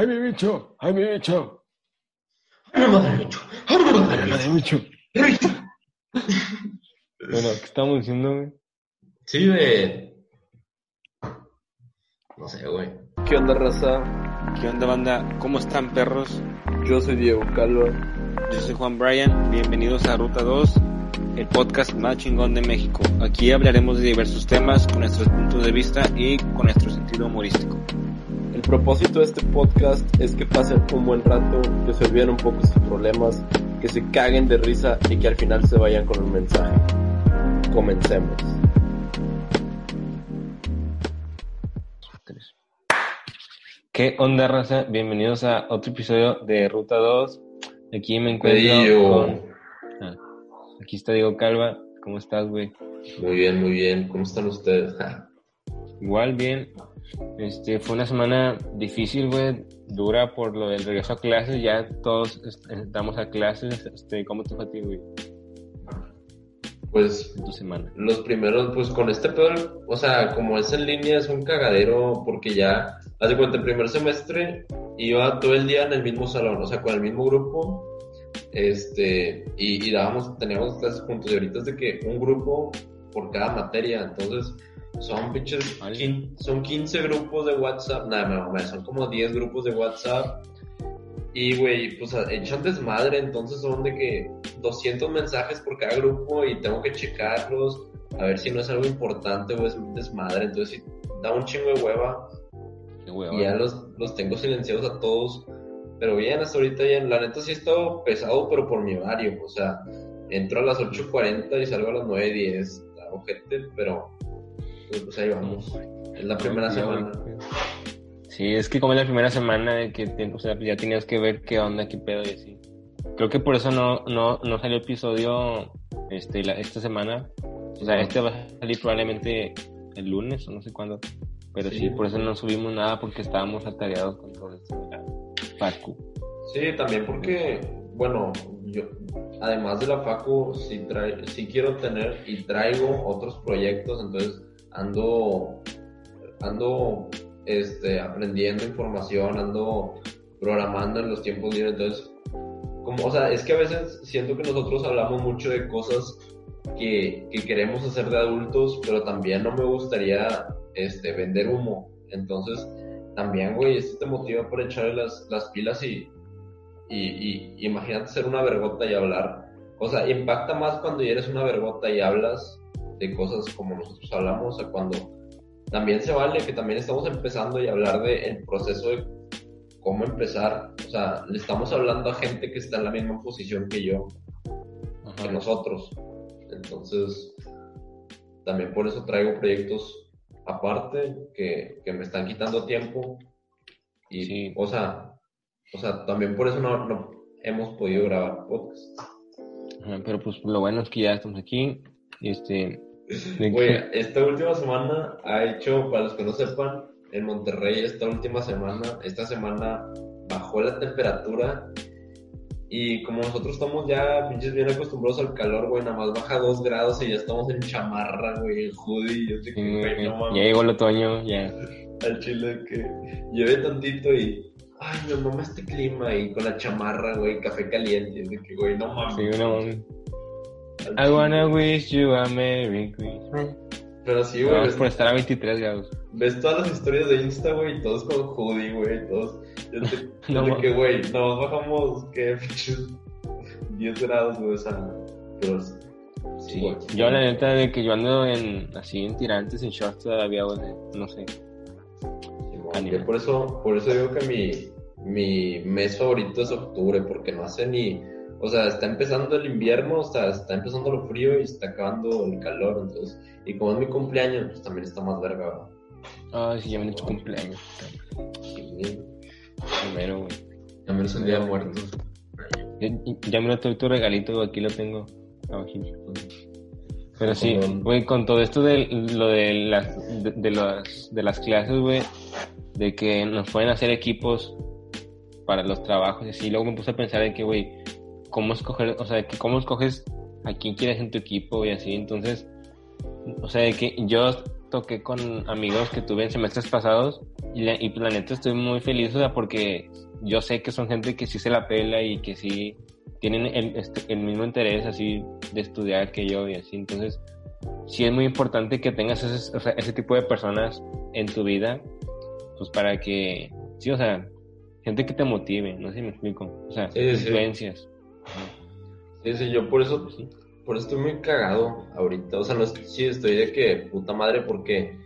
Jaime Bicho, Jaime Bicho. Jaime Bicho, Jaime Bicho. Bueno, ¿qué estamos diciendo, güey? Sí, güey. No sé, güey. ¿Qué onda, raza? ¿Qué onda, banda? ¿Cómo están, perros? Yo soy Diego Calvo. Yo soy Juan Bryan. Bienvenidos a Ruta 2, el podcast más chingón de México. Aquí hablaremos de diversos temas con nuestros puntos de vista y con nuestro sentido humorístico. El propósito de este podcast es que pasen un buen rato, que se olviden un poco sus problemas, que se caguen de risa y que al final se vayan con un mensaje. Comencemos. ¿Qué onda, raza? Bienvenidos a otro episodio de Ruta 2. Aquí me encuentro Pedillo. con... Ah, aquí está Diego Calva. ¿Cómo estás, güey? Muy bien, muy bien. ¿Cómo están ustedes? Igual, bien. Este, fue una semana difícil, güey. Dura por lo del regreso a clases. Ya todos est- estamos a clases. Este, ¿Cómo te fue a ti, güey, Pues tu semana? los primeros, pues con este pedo, o sea, como es en línea, es un cagadero porque ya, haz de cuenta, el primer semestre iba todo el día en el mismo salón, o sea, con el mismo grupo, este, y, y dábamos, teníamos clases juntos, y ahorita es de que un grupo por cada materia, entonces son pinches, quin- son 15 grupos de WhatsApp, nada, no, no, son como 10 grupos de WhatsApp, y güey, pues echan desmadre, entonces son de que 200 mensajes por cada grupo y tengo que checarlos, a ver si no es algo importante o es desmadre, entonces sí, da un chingo de hueva. Qué hueva. y ya los, los tengo silenciados a todos, pero bien, hasta ahorita ya, la neta sí he estado pesado, pero por mi horario, o sea, entro a las 8.40 y salgo a las 9.10, está ojete, pero pues, pues ahí vamos, es la primera Sí, semana. güey. Sí, es que como es la primera semana de que o sea, ya tenías que ver qué onda, qué pedo y así. Creo que por eso no, no, no salió episodio este, la- esta semana. O sea, este va a salir probablemente el lunes o no sé cuándo. Pero sí, Sí. por eso no subimos nada porque estábamos atareados con todo esto de la Facu. Sí, también porque, bueno, yo, además de la FACU, sí, trai- sí quiero tener y traigo otros proyectos, entonces ando, ando este, aprendiendo información, ando programando en los tiempos libres, entonces, como, o sea, es que a veces siento que nosotros hablamos mucho de cosas que, que queremos hacer de adultos, pero también no me gustaría este, vender humo, entonces también, güey, esto te motiva por echarle las, las pilas y, y, y- imagínate ser una vergota y hablar. O sea, impacta más cuando ya eres una vergota y hablas de cosas como nosotros hablamos, o sea, cuando también se vale que también estamos empezando y hablar de el proceso de cómo empezar. O sea, le estamos hablando a gente que está en la misma posición que yo, que nosotros. Entonces, también por eso traigo proyectos aparte que, que me están quitando tiempo. Y, Sí. o sea, o sea, también por eso no, no hemos podido grabar podcast. Ajá, Pero pues lo bueno es que ya estamos aquí. Este, que- esta última semana ha hecho, para los que no sepan, en Monterrey esta última semana, esta semana bajó la temperatura y como nosotros estamos ya pinches bien acostumbrados al calor, güey, nada más baja dos grados y ya estamos en chamarra, güey, en hoodie, yo sé que, no ya mames, llegó el otoño, ya. al chile que llevé tantito y, ay, me mama este clima y con la chamarra, güey, café caliente, de que, güey, no mames. Sí, una al I wanna wish you a Merry Christmas. Pero sí, güey, Vamos por estar a 23 grados. Ves todas las historias de Insta, güey, todos con hoodie, güey, todos. Yo te, No yo que, güey, nos bajamos, que 10 grados, güey, o sea, pero sí, Sí, güey. yo la neta de que yo ando en así en tirantes, en shorts todavía, güey, no sé. Sí, por eso, por eso digo que mi, mi mes favorito es octubre, porque no hace ni, o sea, está empezando el invierno, o sea, está empezando lo frío y está acabando el calor, entonces, y como es mi cumpleaños, pues también está más verga. Ay, sí, ya viene tu cumpleaños. Sí, Primero, güey. también es un día de muertos. Ya, ya me lo tu, tu regalito, güey, aquí lo tengo. abajito. Pero sí, güey, con todo esto de lo de las, de, de las, de las clases, güey, de que nos pueden hacer equipos para los trabajos y así, luego me puse a pensar de que, güey, cómo escoger, o sea, que cómo escoges a quién quieres en tu equipo y así, entonces, o sea, de que yo toqué con amigos que tuve en semestres pasados y, la, y la neta estoy muy feliz, o sea, porque yo sé que son gente que sí se la pela y que sí tienen el, este, el mismo interés así de estudiar que yo y así. Entonces, sí es muy importante que tengas ese, o sea, ese tipo de personas en tu vida, pues para que, sí, o sea, gente que te motive, no sé si me explico, o sea, sí. influencias. Sí, sí, yo por eso, por eso estoy muy cagado ahorita. O sea, no estoy, sí, estoy de que puta madre, porque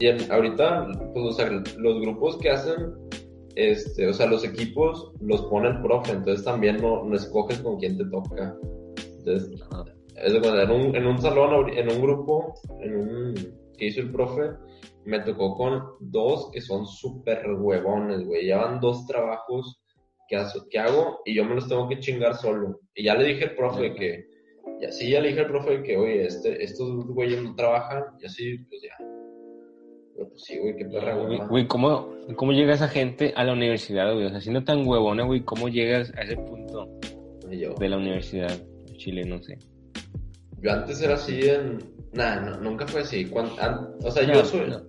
y ahorita, pues, o sea, los grupos que hacen, este, o sea, los equipos los pone el profe, entonces también no, no escoges con quién te toca. Entonces, es de cuando en un, en un salón, en un grupo, en un que hizo el profe, me tocó con dos que son súper huevones, güey. Llevan dos trabajos hazo- que hago y yo me los tengo que chingar solo. Y ya le dije al profe que, ya sí, ya le dije al profe que, oye, este, estos güeyes no trabajan, y así, pues ya. Pero pues sí, güey, qué perra, Güey, güey. ¿cómo, ¿cómo llega esa gente a la universidad, güey? O sea, siendo tan huevona, güey, ¿cómo llegas a ese punto Y yo, de la universidad Chile? No sé. yo antes era así en... Nah, no, nunca fue así. Cuan- an- o sea, No, yo soy... no.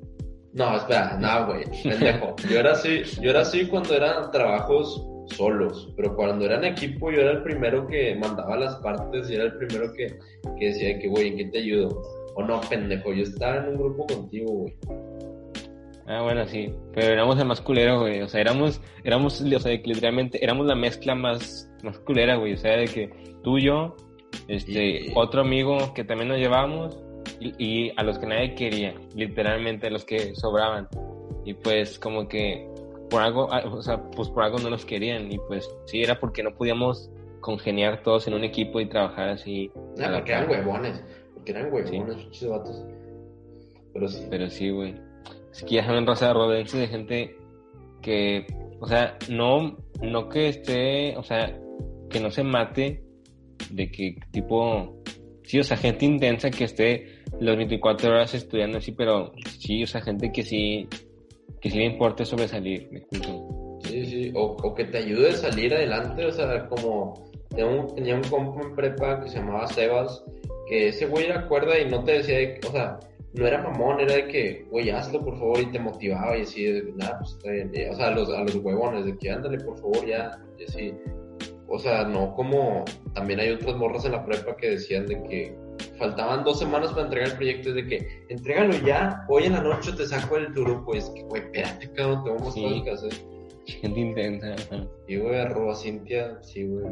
No, espera, no, güey, pendejo. Yo era así, yo era así cuando eran trabajos solos, pero cuando era en equipo yo era el primero que mandaba las partes y era el primero que, que decía que, güey, ¿en qué te ayudo? O no, pendejo, yo estaba en un grupo contigo, güey. Ah, bueno, sí. Pero éramos el más culero, güey. O sea, éramos, éramos, o sea, literalmente éramos la mezcla más, más culera, güey. O sea, de que tú y yo, este, otro amigo que también nos llevábamos y, y a los que nadie quería, literalmente, a los que sobraban. Y pues, como que por algo, ah, o sea, pues por algo no nos querían. Y pues, sí, era porque no podíamos congeniar todos en un equipo y trabajar así. a Ah, porque eran huevones, porque eran huevones, pinches vatos. Pero sí. Pero sí, güey. Es que ya saben raza rodense de gente que, o sea, no, no que esté, o sea, que no se mate de que tipo, sí, o sea, gente intensa que esté las 24 horas estudiando así, pero sí, o sea, gente que sí, que sí le importa sobresalir, me. Sí, sí, o, o que te ayude a salir adelante, o sea, como tenía un, tenía un compa en prepa que se llamaba Sebas, que ese güey era cuerda y no te decía, de o sea, no era mamón, era de que, güey, hazlo por favor, y te motivaba y así, nada, pues o sea, los, a los huevones, de que ándale por favor, ya, y así. O sea, no como también hay otras morras en la prepa que decían de que faltaban dos semanas para entregar el proyecto, es de que, entrégalo ya, hoy en la noche te saco el grupo, y es que, güey, espérate, cabrón, te vamos a mostrar que hacer. Gente intensa. Y güey, arroba Cintia, sí, güey.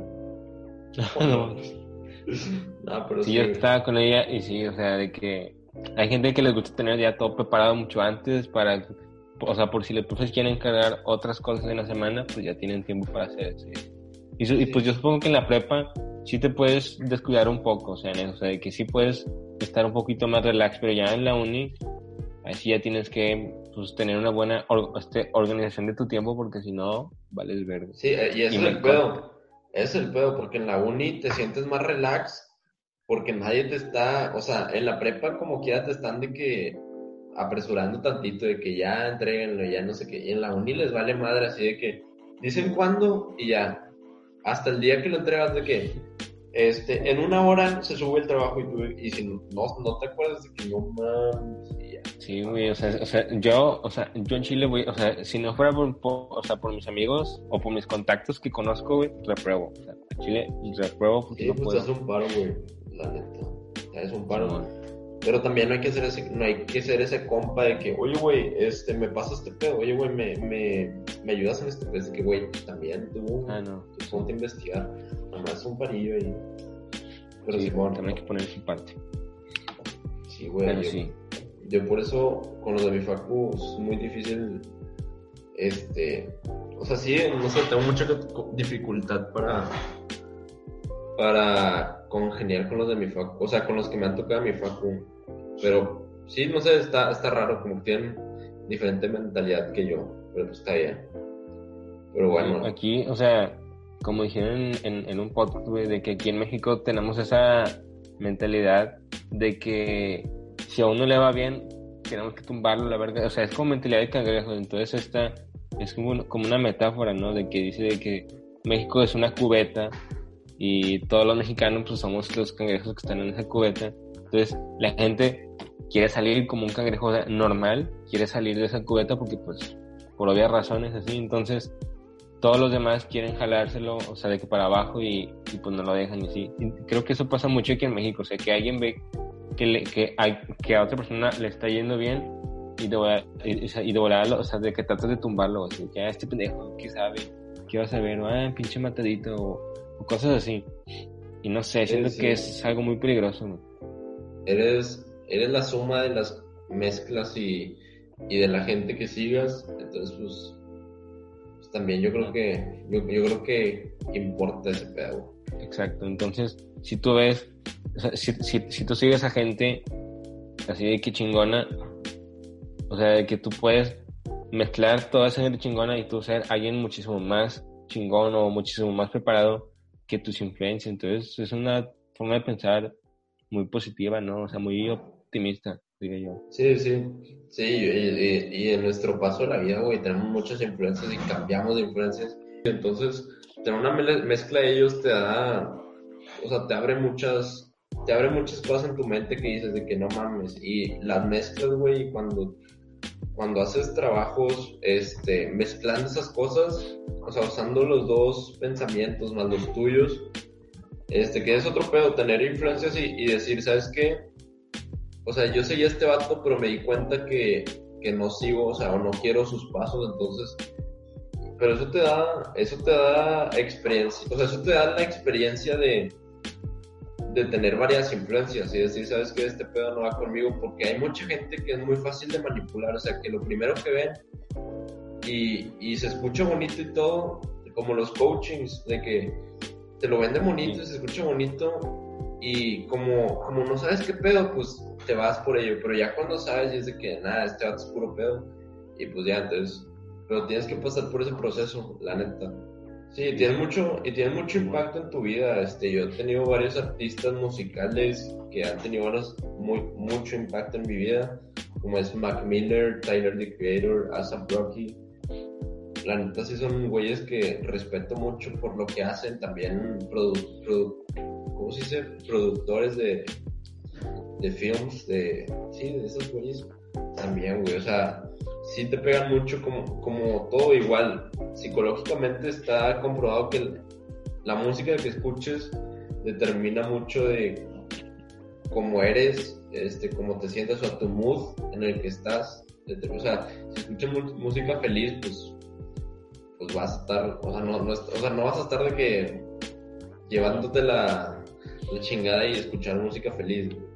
No, No, pero Sí, sí. yo güey. estaba con ella y sí, o sea, de que hay gente que les gusta tener ya todo preparado mucho antes para, o sea, por si los profes quieren cargar otras cosas en la semana, pues ya tienen tiempo para hacer eso. Y, y pues yo supongo que en la prepa sí te puedes descuidar un poco, o sea, en eso, o sea, de que sí puedes estar un poquito más relax, pero ya en la uni, ahí sí ya tienes que pues, tener una buena or- este, organización de tu tiempo porque si no, vales verde. Sí, eh, y es el pedo. Es el pedo, porque en la uni te sientes más relax, porque nadie te está, o sea, en la prepa como quiera te están de que apresurando tantito, de que ya entreguenlo, ya no sé qué. Y en la uni les vale madre, así de que dicen cuándo y ya. Hasta el día que lo entregas de que este, en una hora se sube el trabajo y tú, y si no, no te acuerdas de que no mames. Sí, güey, o sea, o sea, yo, o sea, yo en Chile, güey, o sea, si no fuera por, por- o sea, por mis amigos o por mis contactos que conozco, güey, repruebo. O sea, en Chile repruebo porque Sí, no pues puedo. un paro, güey. La neta. Hace un paro. Simón. Pero también no hay que ser ese, no hay que ser ese compa de que, oye, güey, este, me pasa este pedo, oye, güey, me, me, me ayudas en este. Es que, güey, también tú, Ah, no. tú ponte a investigar. Nada más un parillo y... Pero Sí, sí, bueno, también hay que poner su parte. sí, güey. Pero yo, sí. yo por eso, con los de mi facu, es muy difícil, este... O sea, sí, no sé, tengo mucha dificultad para... Para congeniar con los de mi facu. O sea, con los que me han tocado mi facu. Pero sí, no sé, está, está raro, como que tienen diferente mentalidad que yo, pero pues está bien. Pero bueno, Aquí, o sea, como dijeron en, en un podcast, güey, de que aquí en México tenemos esa mentalidad de que si a uno le va bien, tenemos que tumbarlo, la verdad. O sea, es como mentalidad de cangrejo. Entonces, esta es como, como una metáfora, ¿no? De que dice de que México es una cubeta y todos los mexicanos, pues somos los cangrejos que están en esa cubeta. Entonces, la gente quiere salir como un cangrejo normal, quiere salir de esa cubeta porque pues por obvias razones así, entonces todos los demás quieren jalárselo, o sea, de que para abajo y, pues no lo dejan y sí. creo que eso pasa mucho aquí en México, o sea, que alguien ve que, le, que, hay, que a otra persona le está yendo bien y de, y, de o sea, de que tratas de tumbarlo, o sea, que ah, este pendejo, ¿qué sabe? ¿Qué vas a ver? Ah, pinche matadito, o, cosas así. Y no sé, siento que es algo muy peligroso. Eres, eres la suma de las mezclas y, y de la gente que sigas, entonces pues también yo creo que yo, creo que importa ese pedo. Exacto, entonces si tú ves, si, si, tú sigues a gente así de que chingona, o sea, de que tú puedes mezclar toda esa gente chingona y tú ser alguien muchísimo más chingón o muchísimo más preparado que tus influencias. Entonces es una forma de pensar muy positiva, ¿no? O sea, muy optimista. Sí, sí, sí, y, en nuestro paso de la vida, güey, tenemos muchas influencias y cambiamos de influencias. Entonces, tener una mezcla de ellos te da, o sea, te abre muchas, te abre muchas cosas en tu mente que dices de que no mames. Y las mezclas, güey, cuando, cuando haces trabajos, este, mezclando esas cosas, o sea, usando los dos pensamientos más los tuyos, este, que es otro pedo, tener influencias y, y decir, ¿sabes qué? O sea, yo seguía este vato, pero me di cuenta que, que no sigo, o sea, o no quiero sus pasos, entonces, pero eso te da, eso te da experiencia, o sea, eso te da la experiencia de, de tener varias influencias y decir, sabes que este pedo no va conmigo, porque hay mucha gente que es muy fácil de manipular, o sea, que lo primero que ven y, y se escucha bonito y todo, como los coachings, de que te lo vende bonito y se escucha bonito y como, como no sabes qué pedo, pues te vas por ello, pero ya cuando sabes y es de que nada, este vato es puro pedo, y pues ya entonces, pero tienes que pasar por ese proceso, la neta. Sí, tiene mucho, y tiene mucho impacto en tu vida. Este, yo he tenido varios artistas musicales que han tenido muy, mucho impacto en mi vida, como es Mac Miller, Tyler the Creator, ASAP Rocky. La neta sí son güeyes que respeto mucho por lo que hacen, también produ, ¿cómo se dice? productores de, de films, de, sí, de esos güeyes también, güey, o sea, sí te pegan mucho como, como todo igual. Psicológicamente está comprobado que la música que escuches determina mucho de cómo eres, este, cómo te sientes o tu mood en el que estás. O sea, si escuchas música feliz, pues, pues vas a estar, o sea, no, no, o sea, no vas a estar de que llevándote la, la chingada y escuchar música feliz. Sea,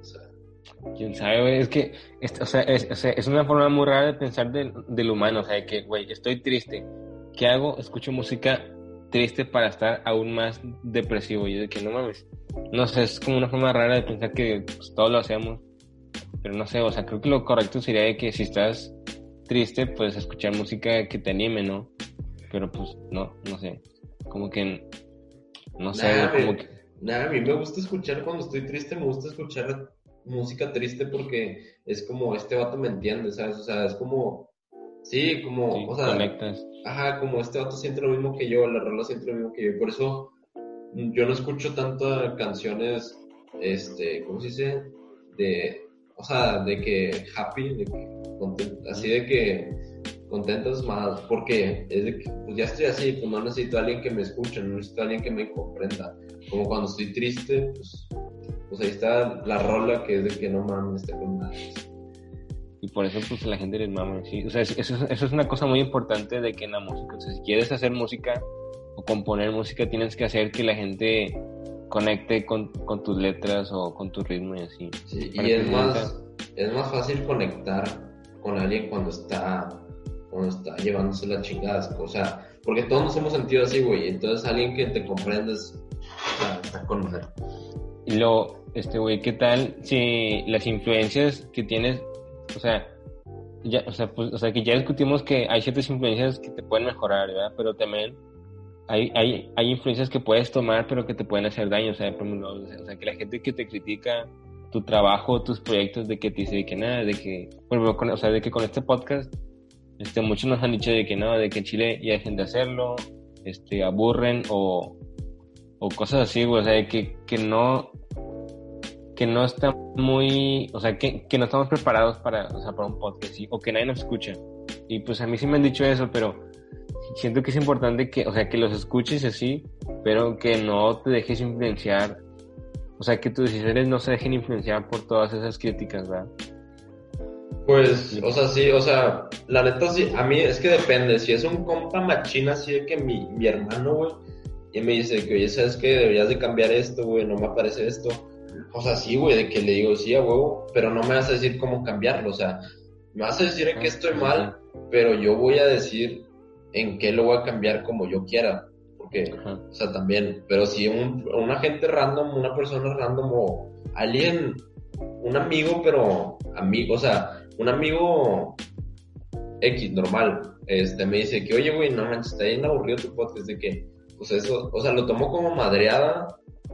Quién sabe, güey. Es que, o, sea, es, una forma muy rara de pensar del, del humano. O sea, de que, güey, estoy triste. ¿Qué hago? Escucho música triste para estar aún más depresivo. Y de que no mames. No sé, es como una forma rara de pensar que pues, todos lo hacemos. Pero no sé, o sea, creo que lo correcto sería de que si estás triste, pues escuchar música que te anime, ¿no? Pero pues, no, no sé. Como que, no sé, como que... Nada, a mí me gusta escuchar cuando estoy triste, me gusta escuchar música triste porque es como, este vato me entiende, ¿sabes? O sea, es como, sí, como, o sea, conectas. ajá, como este vato siente lo mismo que yo, la rola siente lo mismo que yo, por eso yo no escucho tantas canciones, este, ¿cómo se dice? De, o sea, de que happy, de que así de que contentos más, porque es de que, pues ya estoy así, pues no necesito a alguien que me escuche, no necesito a alguien que me comprenda, como cuando estoy triste, pues pues ahí está la rola que es de que no mames, te con Y por eso, pues la gente les mama, sí. O sea, eso, eso, es una cosa muy importante de que en la música, o sea, si quieres hacer música o componer música, tienes que hacer que la gente conecte con, con tus letras o con tu ritmo y así. Sí, y es más, es más fácil conectar con alguien cuando está, cuando está llevándose las chingadas, o sea, porque todos nos hemos sentido así, güey, entonces alguien que te comprendes, o sea, está con y luego, este güey, ¿qué tal si las influencias que tienes, o sea, ya, o sea, pues, o sea, que ya discutimos que hay ciertas influencias que te pueden mejorar, ¿verdad? Pero también hay, hay, hay influencias que puedes tomar, pero que te pueden hacer daño, o sea, por ejemplo, o sea, que la gente que te critica tu trabajo, tus proyectos, de que te dice que nada, de que, bueno, o sea, de que con este podcast, este, muchos nos han dicho de que no, de que en Chile ya dejen de hacerlo, este, aburren o, o cosas así, güey, o sea, que, que no, que no está muy, o sea, que, que no estamos preparados para, o sea, para un podcast, ¿sí? o que nadie nos escucha. Y pues a mí sí me han dicho eso, pero siento que es importante que, o sea, que los escuches así, pero que no te dejes influenciar, o sea, que tus decisiones no se dejen influenciar por todas esas críticas, ¿verdad? Pues, o sea, sí, o sea, la neta sí, a mí es que depende, si es un compa machina así de que mi, mi hermano, güey, y me dice que, oye, ¿sabes qué? Deberías de cambiar esto, güey, no me aparece esto. O sea, sí, güey, de que le digo sí a huevo, pero no me vas a decir cómo cambiarlo, o sea, me vas a decir en qué estoy mal, pero yo voy a decir en qué lo voy a cambiar como yo quiera. Porque, o sea, también, pero si un, una gente random, una persona random o alguien, un amigo, pero amigo, o sea, un amigo X, normal, este, me dice que, oye, güey, no manches, está bien aburrido tu podcast, de que, pues eso, o sea, lo tomo como madreada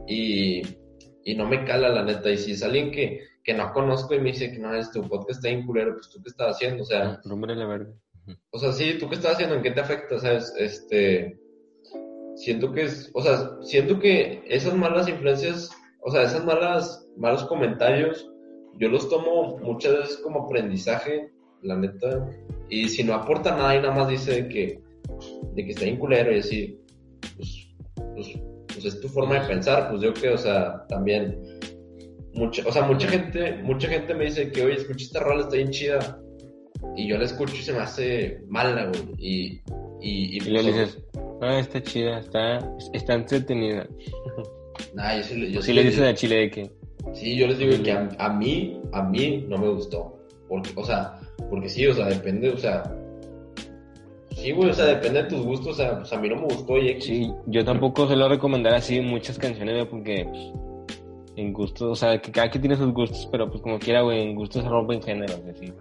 y, y no me cala la neta. Y si es alguien que, que no conozco y me dice que no, es tu podcast está culero, pues tú qué estás haciendo, o sea. Nombre la verga. O sea, sí, tú qué estás haciendo, en qué te afecta, ¿sabes? Este. Siento que es, o sea, siento que esas malas influencias, o sea, esas malas, malos comentarios, yo los tomo muchas veces como aprendizaje, la neta. Y si no aporta nada y nada más dice de que, de que está bien culero y así, pues, pues, pues es tu forma de pensar, pues yo que, o sea, también mucha, o sea, mucha gente, mucha gente me dice que, oye, escucha esta rola, está bien chida. Y yo la escucho y se me hace mala, güey. Y, y, y, Y le pues, dices, ah, está chida, está, está entretenida. nah, yo sí, le- yo Sí sí le les dices a Chile de que, Sí, yo les digo que a, a mí, a mí no me gustó. Porque, o sea, porque sí, o sea, depende, o sea. Sí, güey, o sea, depende de tus gustos, o sea, pues a mí no me gustó y X. sí, yo tampoco suelo recomendar así muchas canciones, güey, porque pues, en gustos, o sea, que cada quien tiene sus gustos, pero pues como quiera, güey, en gustos se rompen géneros, así.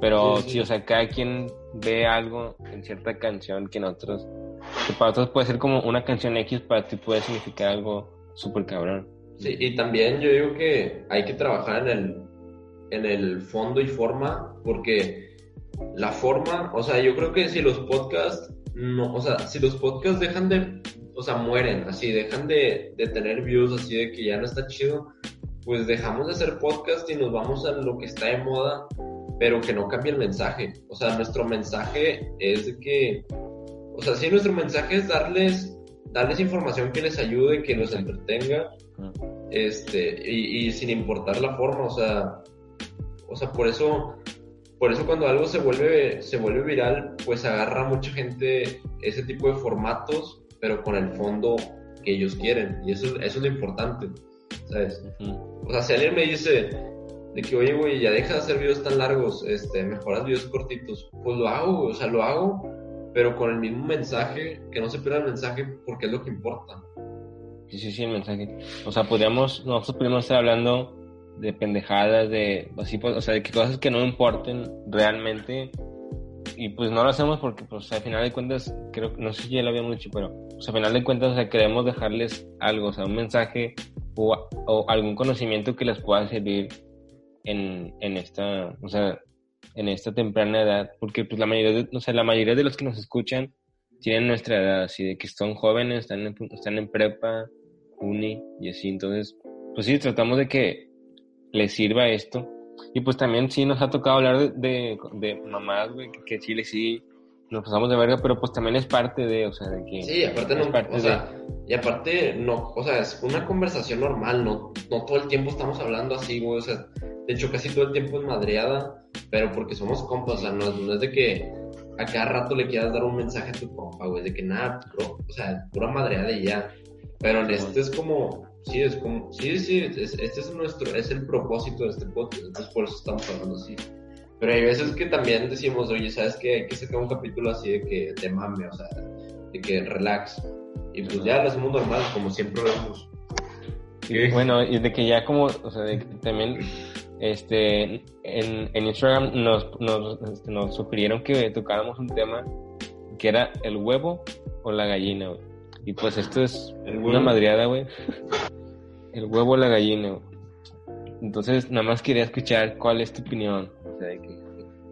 Pero Sí, sí, sí. o sea, cada quien ve algo en cierta canción que en otros, que para otros puede ser como una canción X, para ti puede significar algo súper cabrón. Sí, y también yo digo que hay que trabajar en el, en el fondo y forma, porque la forma, o sea, yo creo que si los podcasts, no, o sea, si los podcasts dejan de, o sea, mueren, así, dejan de, de tener views, así de que ya no está chido, pues dejamos de hacer podcast y nos vamos a lo que está de moda, pero que no cambie el mensaje. O sea, nuestro mensaje es que, o sea, sí, nuestro mensaje es darles, darles información que les ayude, que los entretenga, este, y, y sin importar la forma, o sea, o sea, por eso, por eso cuando algo se vuelve, se vuelve viral, pues agarra mucha gente ese tipo de formatos, pero con el fondo que ellos quieren, y eso, eso es lo importante, ¿sabes? Ujú. O sea, si alguien me dice de que, oye, güey, ya deja de hacer videos tan largos, este, mejoras videos cortitos, pues lo hago, o sea, lo hago, pero con el mismo mensaje, que no se pierda el mensaje porque es lo que importa. Sí, sí, sí, el mensaje. O sea, podríamos, nosotros podríamos estar hablando de pendejadas, de, así, pues, o sea, de que cosas que no importen realmente. Y pues no lo hacemos porque, pues, al final de cuentas, creo, no sé si ya lo habíamos dicho, pero, pues, al final de cuentas, o sea, queremos dejarles algo, o sea, un mensaje o, o algún conocimiento que les pueda servir en, en esta, o sea, en esta temprana edad. Porque, pues, la mayoría de, o sea, la mayoría de los que nos escuchan tienen nuestra edad, así de que son jóvenes, están en, están en prepa, uni y así. Entonces, pues sí, tratamos de que les sirva esto. Y pues también sí nos ha tocado hablar de, de, de mamás, güey, que, que Chile sí nos pasamos de verga, pero pues también es parte de, o sea, de que... Sí, aparte no, parte o sea, y aparte no, o sea, es una conversación normal, no, no todo el tiempo estamos hablando así, güey, o sea, de hecho casi todo el tiempo es madreada, pero porque somos compas, o sea, no, no es de que a cada rato le quieras dar un mensaje a tu compa, güey, de que nada, bro, o sea, pura madreada y ya, pero en este es como, sí, es como, sí, sí, es- este es nuestro, es el propósito de este podcast, entonces por eso estamos hablando así. Pero hay veces que también decimos, oye, ¿sabes qué? Hay que sacar un capítulo así de que te mame, o sea, de que relax. Y pues ya lo hacemos normal, como siempre lo hacemos. Y Bueno, y de que ya como, o sea, de que también, este, en, en Instagram nos, nos, este, nos sugirieron que tocáramos un tema que era el huevo o la gallina, güey. Y pues esto es El una huevo. madreada, güey. El huevo o la gallina, güey. Entonces, nada más quería escuchar cuál es tu opinión. O sea, que,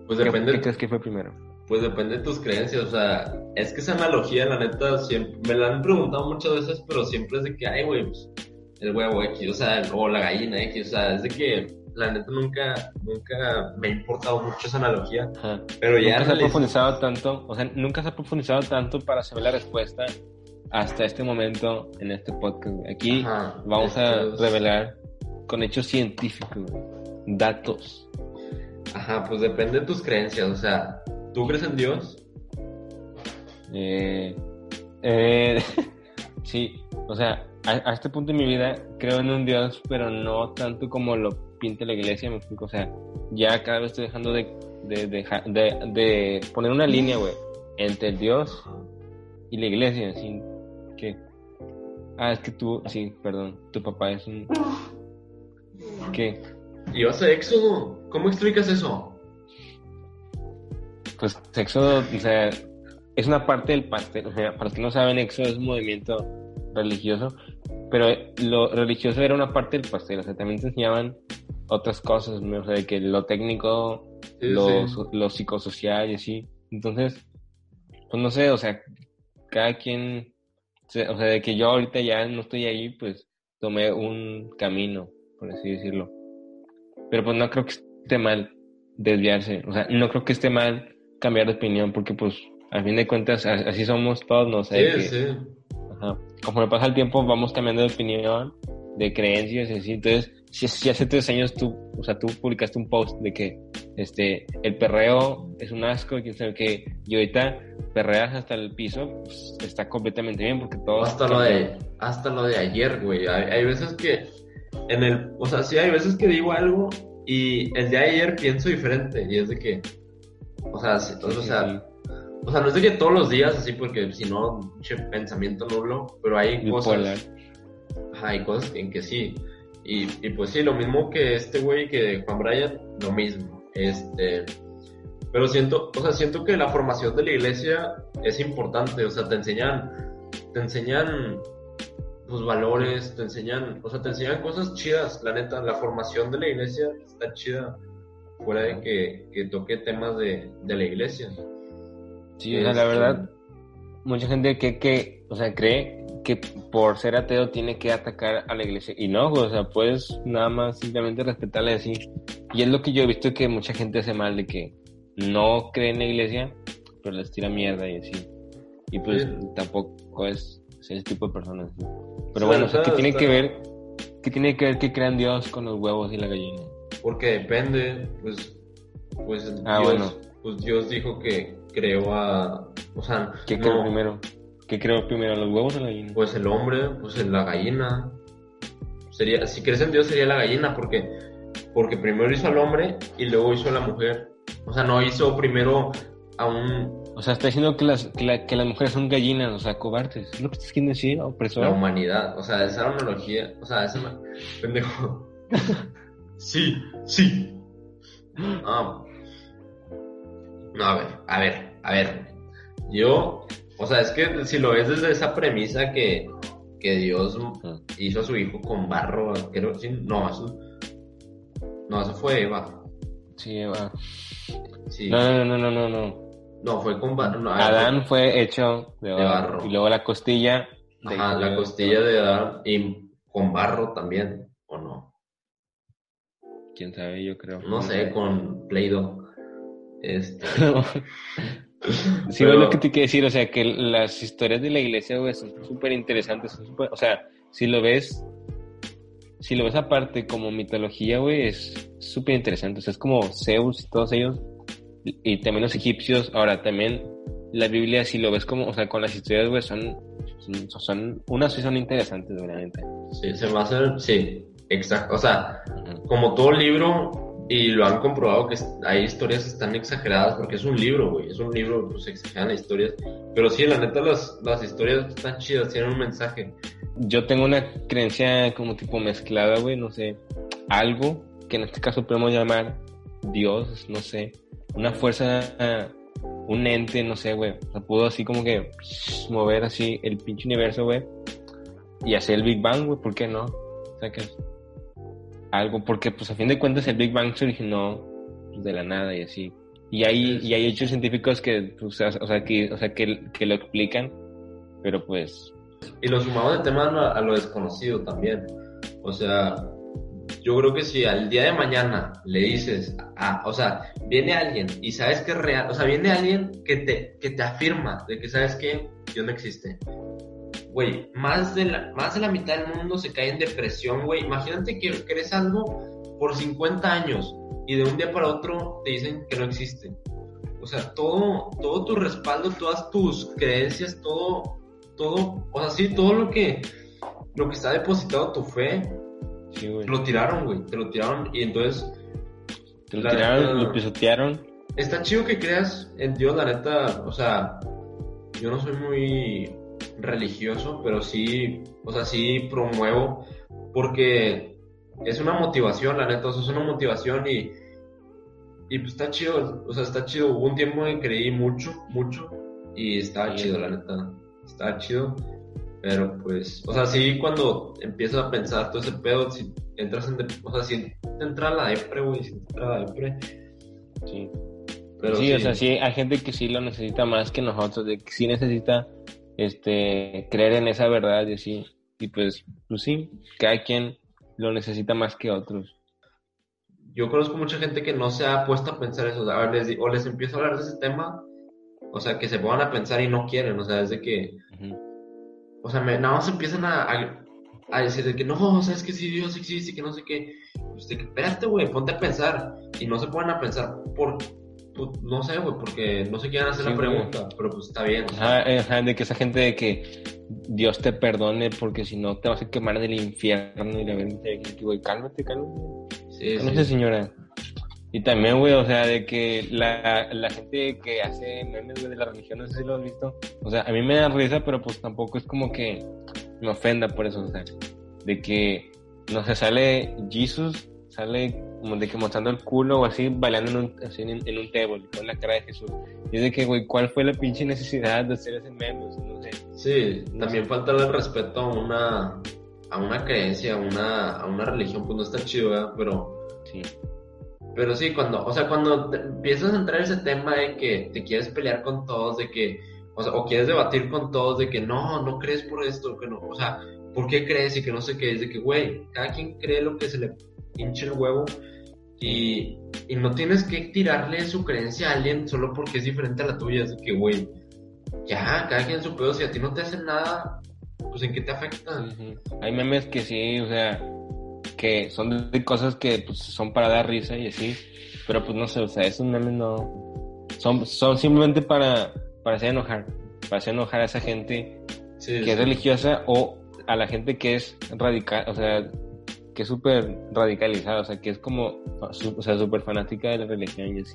Pues ¿qué, depende, qué crees que fue primero? pues depende de tus creencias, o sea, es que esa analogía, la neta, siempre, me la han preguntado muchas veces, pero siempre es de que, ay, güey, pues, el huevo X, o sea, o la gallina X, o sea, es de que la neta nunca, nunca me ha importado mucho esa analogía, Ajá. pero ya nunca se ha profundizado tanto, o sea, nunca se ha profundizado tanto para saber la respuesta hasta este momento en este podcast. Aquí Ajá, vamos a revelar con hechos científicos, datos. Ajá, pues depende de tus creencias, o sea, ¿tú crees en Dios? Eh, eh, sí, o sea, a, a este punto de mi vida creo en un Dios, pero no tanto como lo pinta la iglesia, me explico. O sea, ya cada vez estoy dejando de, de, de, de poner una línea, güey, entre el Dios y la iglesia, sin que... Ah, es que tú, sí, perdón, tu papá es un... ¿Qué? ¿Y vas a Éxodo? ¿Cómo explicas eso? Pues Éxodo, o sea, es una parte del pastel. O sea, para los que no saben, Éxodo es un movimiento religioso, pero lo religioso era una parte del pastel. O sea, también te enseñaban otras cosas, ¿no? o sea, de que lo técnico, Sí, lo, sí. lo psicosocial y así. Entonces, pues no sé, o sea, cada quien, o sea, de que yo ahorita ya no estoy ahí, pues tomé un camino, por así decirlo. Pero pues no creo que esté mal desviarse, o sea, no creo que esté mal cambiar de opinión, porque pues a fin de cuentas así somos todos, ¿no? De Sí, que- sí. Ajá. Conforme pasa el tiempo vamos cambiando de opinión, de creencias y así. Entonces, si, si hace tres años tú, o sea, tú publicaste un post de que este el perreo es un asco y quién sabe qué, y ahorita perreas hasta el piso, pues, está completamente bien porque todo Hasta lo de, hasta lo de ayer, güey. Hay, hay veces que en el, o sea, sí hay veces que digo algo y el de ayer pienso diferente y es de que, o sea, sí, o sí, sea, sí. o sea, no es de que todos los días así porque si no, pensamiento nulo, pero hay cosas, hay cosas en que sí. Y, y pues sí, lo mismo que este güey que Juan Bryan, lo mismo. Este, pero siento, o sea, siento que la formación de la iglesia es importante, o sea, te enseñan, te enseñan tus valores, te enseñan, o sea, te enseñan cosas chidas, la neta, la formación de la iglesia está chida, fuera de que, que toque temas de, de la iglesia. Sí, o sea, la Este, verdad, mucha gente que, que, o sea, cree que por ser ateo tiene que atacar a la iglesia. Y no, o sea, puedes nada más simplemente respetarla y así. Y es lo que yo he visto que mucha gente hace mal, de que no cree en la iglesia, pero les tira mierda y así. Y pues Sí. tampoco es ese tipo de personas. ¿sí? Pero bueno, o sea, ¿qué está- tiene que ver? ¿Qué tiene que ver que crean Dios con los huevos y la gallina? Porque depende, pues, pues, Ah, Dios, bueno. pues Dios dijo que creó a, o sea, ¿Qué no, creo primero? ¿Qué creo primero, los huevos o la gallina? pues el hombre, pues la gallina. Sería, si crees en Dios sería la gallina, porque, porque primero hizo al hombre y luego hizo a la mujer. O sea, no hizo primero a un, O sea, está diciendo que las, que, la- que las mujeres son gallinas, o sea, cobardes. ¿Es lo que estás queriendo decir, opresor? la humanidad. O sea, esa analogía, o sea, esa no- pendejo. sí, sí. No. No, a ver, a ver, a ver. Yo, o sea, es que si lo ves desde esa premisa que, que Dios Ah. hizo a su hijo con barro, creo, no, eso, no, eso fue Eva. Sí, va. Sí. No, no, no, no, no, no. No, fue con barro. no, Adán fue hecho de barro. barro. Y luego la costilla. de- Ajá, la costilla de Adán y con barro también, ¿o no? Quién sabe, yo creo. No sé, con Play-Doh. Este, sí, Pero- bueno, lo que te quiero decir, o sea, que las historias de la iglesia, güey, son súper interesantes. son o sea, si lo ves, si lo ves aparte como mitología, güey, es súper interesante. O sea, es como Zeus y todos ellos, y, también los egipcios. Ahora, también la Biblia, si lo ves como, o sea, con las historias, güey, son, son, son, unas sí son interesantes, neta. sí, se me hace, sí, exacto. O sea, como todo libro, y lo han comprobado que hay historias que están exageradas, porque es un libro, güey, es un libro, pues exageran las historias. Pero sí, la neta, las, las historias están chidas, tienen un mensaje. Yo tengo una creencia como tipo mezclada, güey, no sé, algo que en este caso podemos llamar Dios, no sé, una fuerza, un ente, no sé, güey, o sea, pudo así como que mover así el pinche universo, güey, y hacer el Big Bang, güey, ¿por qué no? ¿Sacas? Algo, porque pues a fin de cuentas el Big Bang se originó pues, de la nada y así. Y hay, y hay hechos científicos que, pues, o sea, que, o sea, que, que lo explican, pero pues Y lo sumamos de tema a lo, a lo desconocido también. O sea, yo creo que si al día de mañana le dices, ah, o sea, viene alguien y sabes que es real, o sea, viene alguien que te, que te afirma de que sabes que Dios no existe. Güey, más de, la, más de la mitad del mundo se cae en depresión, güey. Imagínate que crees algo por 50 años y de un día para otro te dicen que no existe. O sea, todo, todo tu respaldo, todas tus creencias, todo, todo, o sea, sí, todo lo que, lo que está depositado tu fe, Sí, güey. te lo tiraron, güey, te lo tiraron y entonces Te lo tiraron, neta- lo pisotearon. está chido que creas en Dios, la neta, o sea, yo no soy muy religioso, pero sí, o sea, sí promuevo porque es una motivación, la neta, o sea, es una motivación y, y pues está chido, o sea, está chido. Hubo un tiempo que creí mucho, mucho y estaba Sí. chido, la neta, estaba chido. Pero pues, o sea, sí, cuando empiezas a pensar todo ese pedo, si entras en, de- o sea, si te entra la depre, güey, si te entra la depre, Sí. pero sí, o sea, sí, hay gente que sí lo necesita más que nosotros, de que sí necesita este creer en esa verdad y así. Y pues, pues sí, cada quien lo necesita más que otros. yo conozco mucha gente que no se ha puesto a pensar eso, o, sea, les, o les empiezo a hablar de ese tema, o sea, que se pongan a pensar y no quieren, o sea, es de que, Ujú. o sea, me, nada más empiezan a, a, a decir de que no, o sea, es que si Dios existe, que no sé qué, pues de que espérate, güey, ponte a pensar, y no se ponen a pensar por, no sé, güey, porque no se quieren hacer Sí, la güey. pregunta, pero pues está bien, o sea, Ajá, eh, ajá, de que esa gente de que Dios te perdone porque si no te vas a quemar en el infierno y la gente que güey, cálmate, cálmate. sí, No sí. sé, señora. Y también, güey, o sea, de que la, la gente que hace memes, güey, de la religión, no sé si lo has visto. O sea, a mí me da risa, pero pues tampoco es como que me ofenda por eso, o sea, de que, no sé, sale Jesus, sale como de que mostrando el culo o así, bailando en un, así en, en un table, con la cara de Jesús. Y es de que, güey, ¿cuál fue la pinche necesidad de hacer ese meme? O sea, no sé. Sí, también faltarle el respeto a una, a una creencia, a una, a una religión, pues no está chido, ¿verdad? Pero, Sí. pero sí, cuando, o sea, cuando te- empiezas a entrar en ese tema de que te quieres pelear con todos, de que, o sea, o quieres debatir con todos, de que no, no crees por esto, que no, o sea, ¿por qué crees? Y que no sé qué, es de que, güey, cada quien cree lo que se le hinche el huevo y, y no tienes que tirarle su creencia a alguien solo porque es diferente a la tuya, es de que, güey, ya, cada quien su pedo, si a ti no te hacen nada, pues en qué te afecta. Hay memes que sí, o sea, que son de- de cosas que pues, son para dar risa y así, pero pues no sé, o sea, esos memes no. Son, son simplemente para, para hacer enojar, para hacer enojar a esa gente Sí, que sí. es religiosa o a la gente que es radical, o sea, que es súper radicalizada, o sea, que es como, o sea, súper fanática de la religión y así.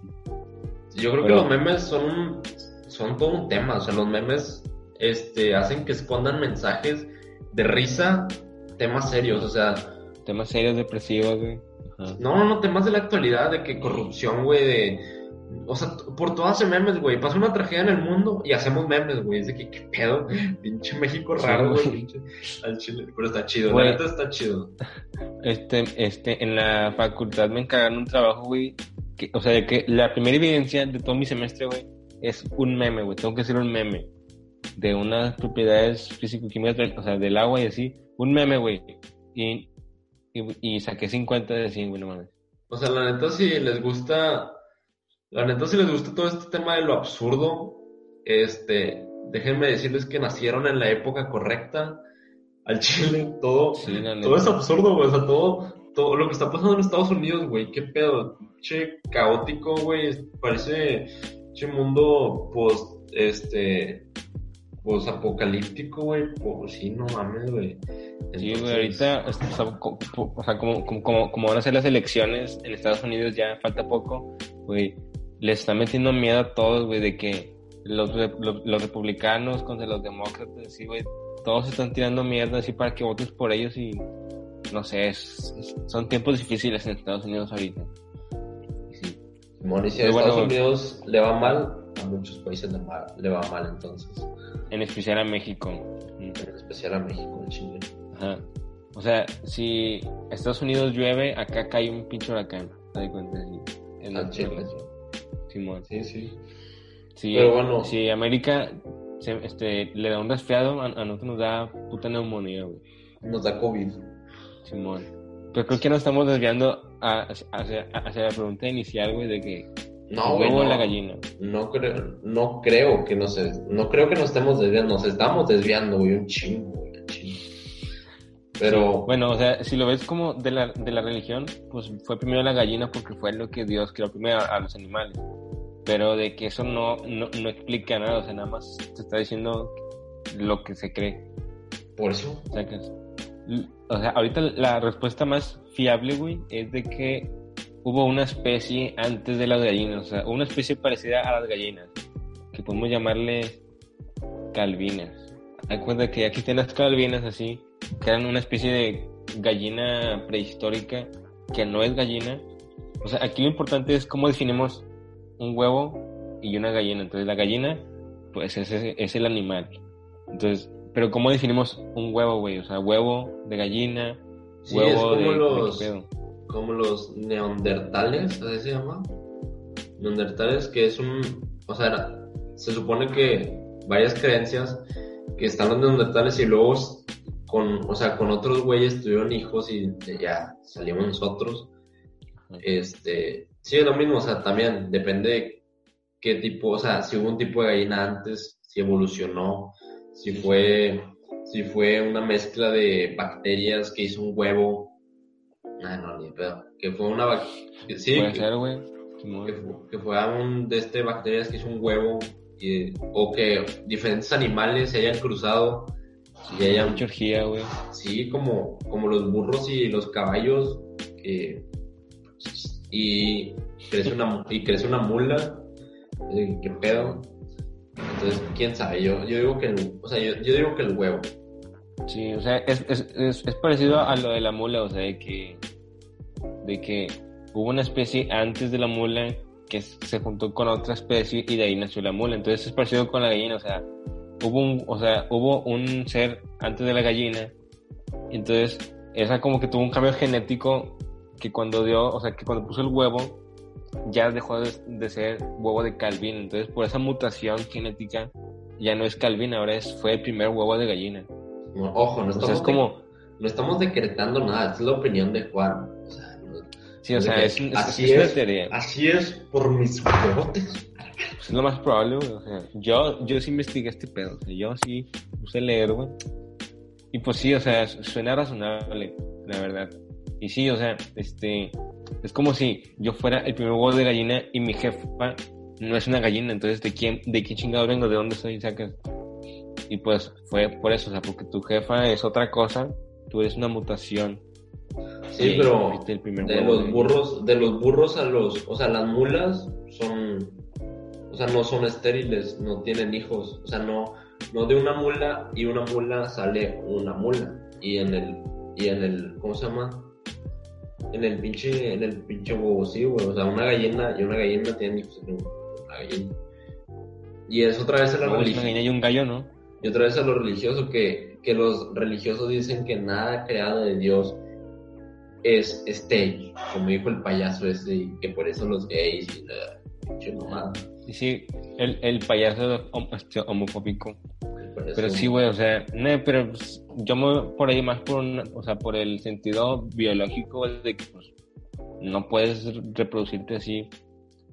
Yo creo Pero- que los memes son, son todo un tema, o sea, los memes este, hacen que escondan mensajes de risa, temas serios, o sea, Temas serios, depresivos, güey. Ajá. no, no, no, temas de la actualidad, de que corrupción, güey, de... O sea, por todo hace memes, güey. Pasa una tragedia en el mundo y hacemos memes, güey. Es de que, ¿qué pedo? Pinche México raro, güey. Al chile. Pero está chido, Güey. la neta está chido. Este, este, en la facultad me encargaron un trabajo, güey, que, o sea, de que la primera evidencia de todo mi semestre, güey, es un meme, güey, tengo que hacer un meme de unas propiedades físico-químicas, o sea, del agua y así, un meme, güey, y, y, y saqué 50 de 100, güey, no mames. O sea, la neta, si les gusta, la neta, si les gusta todo este tema de lo absurdo, este, déjenme decirles que nacieron en la época correcta, al Chile, todo, Sí, todo es absurdo, güey, o sea, todo, todo lo que está pasando en Estados Unidos, güey, qué pedo, che, caótico, güey, parece, che, mundo, post, este, post apocalíptico, güey, pues sí, no mames, güey. Sí, güey, ahorita, o sea, co- co- o sea, como, como, como, como van a ser las elecciones en Estados Unidos, ya falta poco, güey, les está metiendo miedo a todos, güey, de que los, los, los republicanos contra los demócratas, sí, güey, todos están tirando mierda así para que votes por ellos y, no sé, es- es- son tiempos difíciles en Estados Unidos ahorita. Sí. Y si a Pero bueno, Estados Unidos le va mal, a muchos países le, mal- le va mal entonces, En especial a México. En especial a México, Chile. Ajá. O sea, si Estados Unidos llueve, acá cae un pinche huracán. ¿Te das cuenta? Sí. En la. Simón. Sí, sí. Si, Pero bueno. si América se- este, le da un resfriado, a, a nosotros nos da puta neumonía, güey. Nos da COVID. Simón. Pero creo que nos estamos desviando a- hacia, hacia la pregunta inicial, güey, de que No, güey, no. la gallina. No creo, no creo que nos, no creo que nos estemos desviando, nos estamos desviando, güey, un chingo. Pero, Bueno, o sea, si lo ves como de la, de la religión, pues fue primero la gallina porque fue lo que Dios creó primero a, a los animales. Pero de que eso no, no, no explica nada, o sea, nada más te está diciendo lo que se cree. por eso, O sea, que es- l- o sea, ahorita la respuesta más fiable, güey, es de que hubo una especie antes de las gallinas, o sea, una especie parecida a las gallinas, que podemos llamarle calvinas. Hay cuenta que ya existen las calvinas así, que eran una especie de gallina prehistórica que no es gallina. O sea, aquí lo importante es cómo definimos un huevo y una gallina. Entonces, la gallina, pues es, es el animal. Entonces, pero ¿cómo definimos un huevo, güey? O sea, huevo de gallina, sí, huevo es como de, de los, pedo. como los neandertales, ¿así se llama? Neandertales, que es un, o sea, se supone que varias creencias que están los neandertales y luego con, o sea, con otros güeyes tuvieron hijos y de- ya salimos nosotros. Este, sí, es lo mismo, o sea, también depende qué tipo, o sea, si hubo un tipo de gallina antes, si evolucionó, si fue, si fue una mezcla de bacterias que hizo un huevo. Ah, no, ni pedo. Que fue una bac- que Sí, Puede que, ser, güey. Que fu- que fue un de este bacterias que hizo un huevo. y- o que diferentes animales se hayan cruzado y hayan Mucha orgía, güey. Sí, como, como los burros y los caballos. que- y, crece una, y crece una mula. eh, ¿Qué pedo? Entonces, quién sabe. Yo, yo digo que el, o sea, yo, yo digo que el huevo. Sí, o sea, es, es, es, es parecido a lo de la mula, o sea, de que, de que hubo una especie antes de la mula que se juntó con otra especie y de ahí nació la mula. Entonces es parecido con la gallina, o sea, hubo un, o sea, hubo un ser antes de la gallina, entonces esa como que tuvo un cambio genético que cuando dio, o sea, que cuando puso el huevo ya dejó de, de ser huevo de Calvin. Entonces por esa mutación genética ya no es Calvin, ahora es, fue el primer huevo de gallina. No, ojo, no O estamos, sea, es como, no estamos decretando nada. Es la opinión de Juan. Sí, o sea, es, es, así es una es. teoría. así es por mis huevotes. Es lo más probable, güey. O sea, yo, yo sí investigué este pedo. O sea, yo sí puse leer, güey. Y pues sí, o sea, su- suena razonable, la verdad. Y sí, o sea, este. Es como si yo fuera el primer huevo de gallina y mi jefa no es una gallina. Entonces, ¿de quién, de quién chingado vengo? ¿De dónde soy? Sacas. Y pues fue por eso, o sea, porque tu jefa es otra cosa, tú eres una mutación. Sí, pero fuiste el primer de los burros, de los burros a los, o sea, las mulas son, o sea, no son estériles, no tienen hijos, o sea, no, no de una mula y una mula sale una mula y en el, y en el, ¿cómo se llama? En el pinche, en el pinche huevo, sí, güey, o sea, una gallina y una gallina tienen hijos en una gallina. Y es otra vez a la No, una religión. gallina y un gallo, ¿no? Y otra vez a lo religioso, que, que los religiosos dicen que nada creado de Dios es stage, como dijo el payaso ese, y que por eso los gays y la sí, el, el payaso hom- este, homofóbico. Pero sí, güey, o sea, no, pero pues, yo me voy por ahí más por, una- o sea, por el sentido biológico de que pues, no puedes reproducirte así.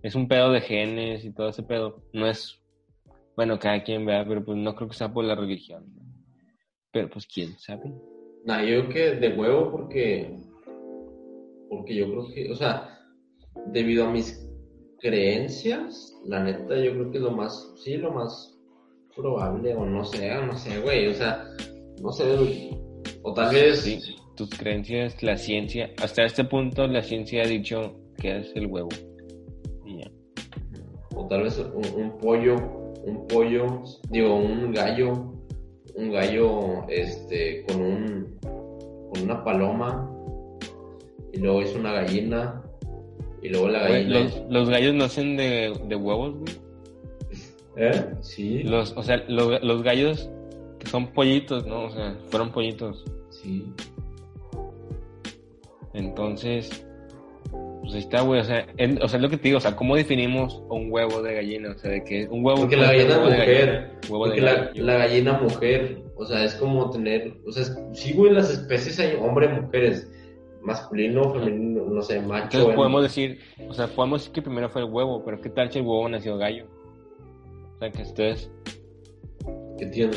Es un pedo de genes y todo ese pedo. No es, bueno, cada quien vea, pero pues no creo que sea por la religión. Pero pues quién sabe. Nah, yo creo que de huevo porque, porque yo creo que, o sea, debido a mis creencias, la neta, yo creo que es lo más, sí, lo más probable, o no sé, o no sé, güey, o sea, no sé, o tal vez, Sí, tus creencias, la ciencia, hasta este punto la ciencia ha dicho que es el huevo. Y ya. o tal vez un, un pollo, un pollo, digo, un gallo, un gallo, este, con un, con una paloma, y luego es una gallina, y luego la gallina... los, los gallos nacen de, de huevos, güey. ¿Eh? Sí. Los, o sea, los, los gallos que son pollitos, ¿no? O sea, fueron pollitos. Sí. Entonces, pues ahí está, güey. O sea, en- o sea, es lo que te digo, o sea, ¿cómo definimos un huevo de gallina? O sea, de que un huevo. Porque la gallina huevo de mujer, gallina, huevo de porque la, gallo. la gallina mujer, O sea, es como tener, o sea, es- sí, güey, las especies hay hombre, mujeres, masculino, femenino, no sé, macho. Entonces podemos decir, o sea, podemos decir que primero fue el huevo, pero ¿qué tal si el huevo nació gallo? O sea, que ustedes, ¿Qué tiene?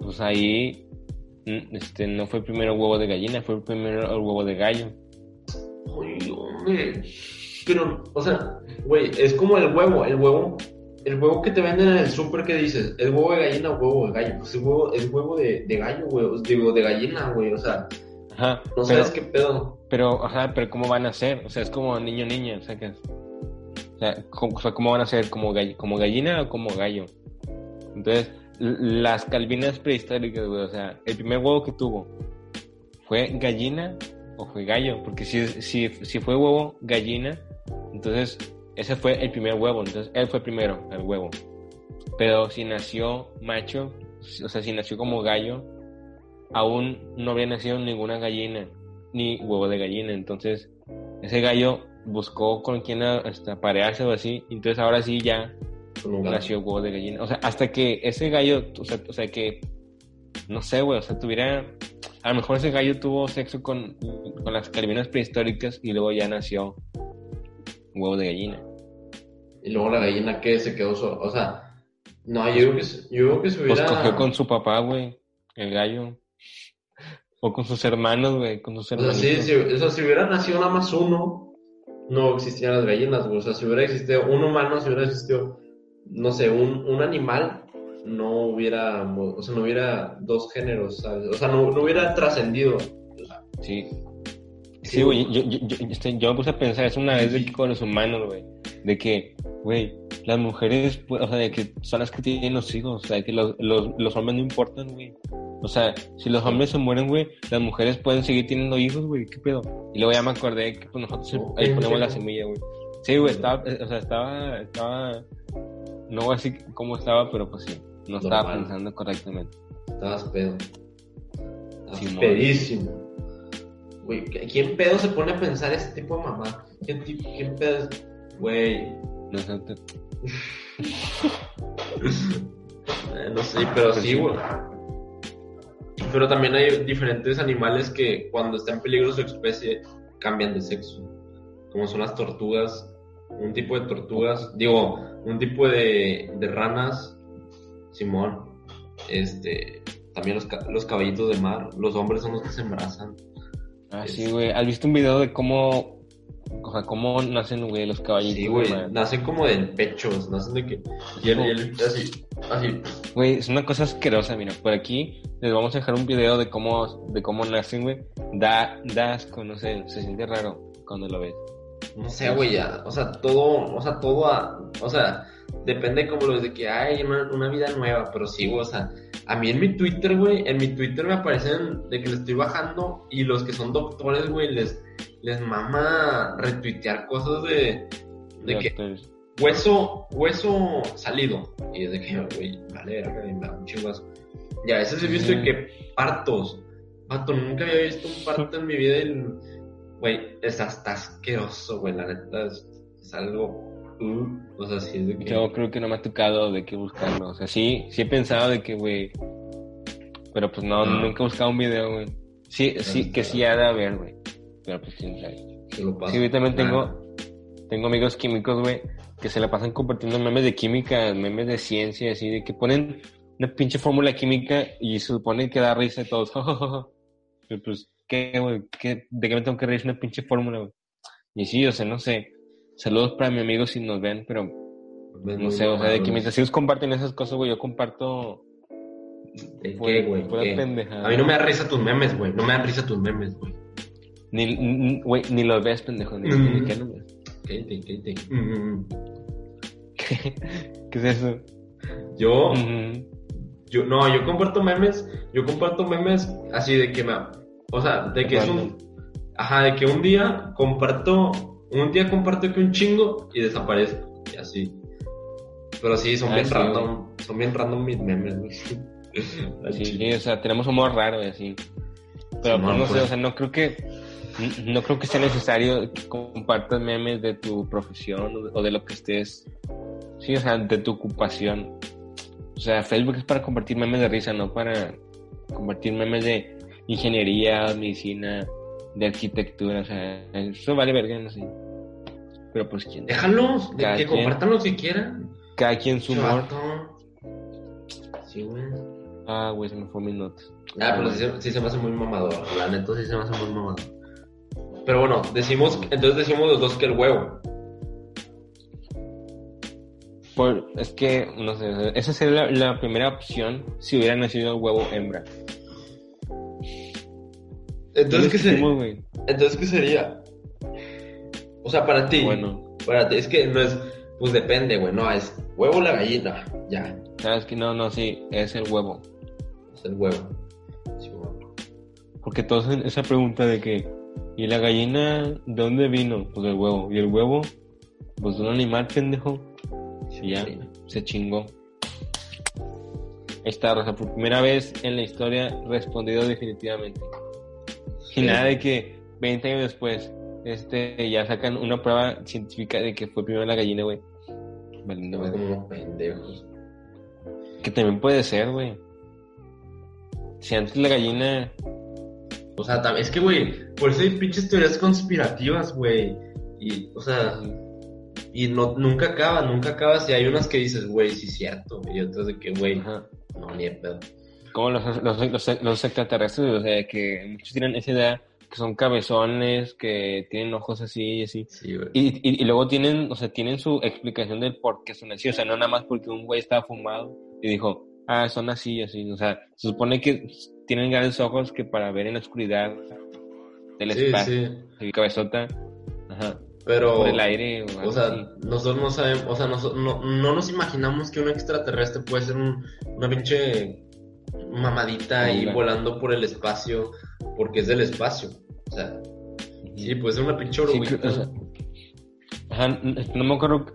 pues ahí, mm, este, no fue primero el huevo de gallina, fue primero el huevo de gallo. Ay, hombre. Pero, o sea, güey, es como el huevo, el huevo, el huevo que te venden en el súper que dices, ¿es huevo de gallina o huevo de gallo? Pues el huevo, es huevo de, de gallo, güey, digo, de gallina, güey, o sea, Ajá, no pero, sabes qué pedo. pero, ajá, pero ¿cómo van a ser? O sea, es como niño-niña, o sea, que, o sea, ¿cómo, o sea, ¿cómo van a ser? ¿Como, gall- ¿Como gallina o como gallo? Entonces, las calvinas prehistóricas, güey, o sea, el primer huevo que tuvo, ¿fue gallina o fue gallo? Porque si, si, si fue huevo, gallina, entonces ese fue el primer huevo, entonces él fue primero, el huevo. Pero si nació macho, o sea, si nació como gallo, aún no había nacido ninguna gallina, ni huevo de gallina, entonces ese gallo buscó con quién este, aparearse o así, entonces ahora sí ya nació huevo de gallina. O sea, hasta que ese gallo, o sea, o sea que, no sé, güey, o sea, tuviera, a lo mejor ese gallo tuvo sexo con, con las calvinas prehistóricas y luego ya nació huevo de gallina. Y luego la gallina que se quedó sola, o sea, no, yo digo que, yo digo que se Pues hubiera... cogió con su papá, güey, el gallo. O con sus hermanos, güey, con sus O sea, hermanos. sí, sí, o sea, si hubiera nacido nada más uno, no existían las gallinas, güey. O sea, si hubiera existido un humano, si hubiera existido, no sé, un, un animal, no hubiera, o sea, no hubiera dos géneros, ¿sabes? O sea, no, no hubiera trascendido. Sí. Sí, güey, yo, yo, yo, este, yo me puse a pensar eso una vez de que con los humanos, güey. De que, güey, las mujeres, pues, o sea, de que son las que tienen los hijos, o sea, que los, los, los hombres no importan, güey. O sea, si los hombres se mueren, güey, las mujeres pueden seguir teniendo hijos, güey, ¿qué pedo? Y luego ya me acordé que pues, nosotros ahí ponemos la semilla, güey. Sí, güey, estaba, eh, o sea, estaba, estaba, no así como estaba, pero pues sí, no estaba Normal. pensando correctamente. Estabas pedo. Estabas pedísimo. Güey, ¿quién pedo se pone a pensar ese tipo de mamá? ¿Quién, quién pedo es? Güey, No sé, Eh, no sé, pero sí, güey. Pero también hay diferentes animales que cuando está en peligro su especie cambian de sexo. Como son las tortugas, un tipo de tortugas, digo, un tipo de, de ranas, Simón. Este, también los, los caballitos de mar, los hombres son los que se embarazan. Ah, sí, güey. ¿Has visto un video de cómo, o sea, cómo nacen, güey, los caballitos? Sí, güey, man? nacen como del pecho, nacen de que. Y él así, así. Güey, es una cosa asquerosa, mira. Por aquí les vamos a dejar un video de cómo, de cómo nacen, güey. Da, da asco, no sé, se siente raro cuando lo ves. No sé, güey, ya. O sea, todo, o sea, todo, a- o sea, depende como lo de que hay una, una vida nueva, pero sí, o sea, a mí en mi Twitter, güey, en mi Twitter me aparecen de que le estoy bajando y los que son doctores, güey, les, les mama retuitear cosas de, de que hueso, hueso salido. Y es de que, güey, vale, me da un asco. Y a veces he visto que partos. Pato, nunca había visto un parto en mi vida. y, Güey, es hasta asqueroso, güey, la neta. Es, es algo. Uh, o sea, sí es de que. Yo creo que no me ha tocado de qué buscarlo. O sea, sí, sí he pensado de que, güey. Pero pues no, Ah. nunca he buscado un video, güey. Sí, sí, que sí ha de haber, güey. Pero pues quién sabe. se lo paso. Sí, yo también Ah, tengo, tengo amigos químicos, güey, que se la pasan compartiendo memes de química, memes de ciencia, así, de que ponen una pinche fórmula química y se supone que da risa de todos. Pero pues, ¿qué, güey? ¿Qué- ¿De qué me tengo que reír una pinche fórmula, güey? Y sí, o sea, no sé. Saludos para mi amigo si nos ven, pero ves no sé, o sea, de que mientras ellos comparten esas cosas, güey, yo comparto... ¿De pura- qué, güey? ¿Qué? A mí no me da risa tus memes, güey. No me dan risa tus memes, güey. Ni, güey, ni los ves, pendejo. Ni, Mm. qué no. Cállate, cállate. Mm, ¿Qué es eso? Yo. Ujú. Yo, no, yo comparto memes, yo comparto memes así de que me, o sea, de que es un, ajá, de que un día comparto, un día comparto que un chingo y desaparezco, y así. Pero sí, son Ah, bien sí, random, son bien random mis memes, güey. Sí, o sea, tenemos humor raro y así. Pero pues no sé, pues. o sea, no creo que no creo que sea necesario que compartas memes de tu profesión o de, o de lo que estés. Sí, o sea, de tu ocupación. O sea, Facebook es para compartir memes de risa, no para compartir memes de ingeniería, medicina, de arquitectura. O sea, eso vale verga, no sé. Pero pues quién. Déjalos, de que quien. compartan lo que quieran. Cada quien su humor. Sí, güey. Ah, güey, se me fue mi nota. Ah, pero sí, se- sí se me hace muy mamador. La neta sí se me hace muy mamador. Pero bueno, decimos, entonces decimos los dos que el huevo. Por, es que, no sé, esa sería la, la primera opción si hubiera nacido el huevo hembra. Entonces, ¿qué sería? Entonces, ¿qué sería? O sea, para ti. Bueno, Para ti, es que no es, pues depende, güey, no, es huevo o la gallina, ya, sabes que no, no, sí, es el huevo. es el huevo. Sí. Porque todos hacen esa pregunta de que, ¿y la gallina de dónde vino? Pues del huevo. ¿Y el huevo? Pues de un animal pendejo. Y ya, Sí. se chingó. Esta raza, por primera vez en la historia, respondido definitivamente. Y nada de que 20 años después, este, ya sacan una prueba científica de que fue primero la gallina, güey. Valiendo, pendejos. Que también puede ser, güey. Si antes la gallina O sea, es que, güey, por eso hay pinches teorías conspirativas, güey. Y, o sea, y no, nunca acaba, nunca acaba. Si hay unas que dices, güey, sí es cierto. Y otras de que, güey, no, ni de pedo. Como los, los, los, los extraterrestres, o sea, que muchos tienen esa idea que son cabezones, que tienen ojos así y así. Sí. Y, y, y luego tienen, o sea, tienen su explicación del por qué son así, o sea, no nada más porque un güey estaba fumado y dijo, ah, son así, así, o sea, se supone que tienen grandes ojos que para ver en la oscuridad del Sí, espacio, sí. y cabezota, ajá, Pero, por el aire o sea, así. nosotros no sabemos, o sea, noso- no, no nos imaginamos que un extraterrestre puede ser un, una pinche mamadita ahí Hola. volando por el espacio, porque es del espacio. O sea, sí, puede ser una pinche Sí, o sea, ajá, no me acuerdo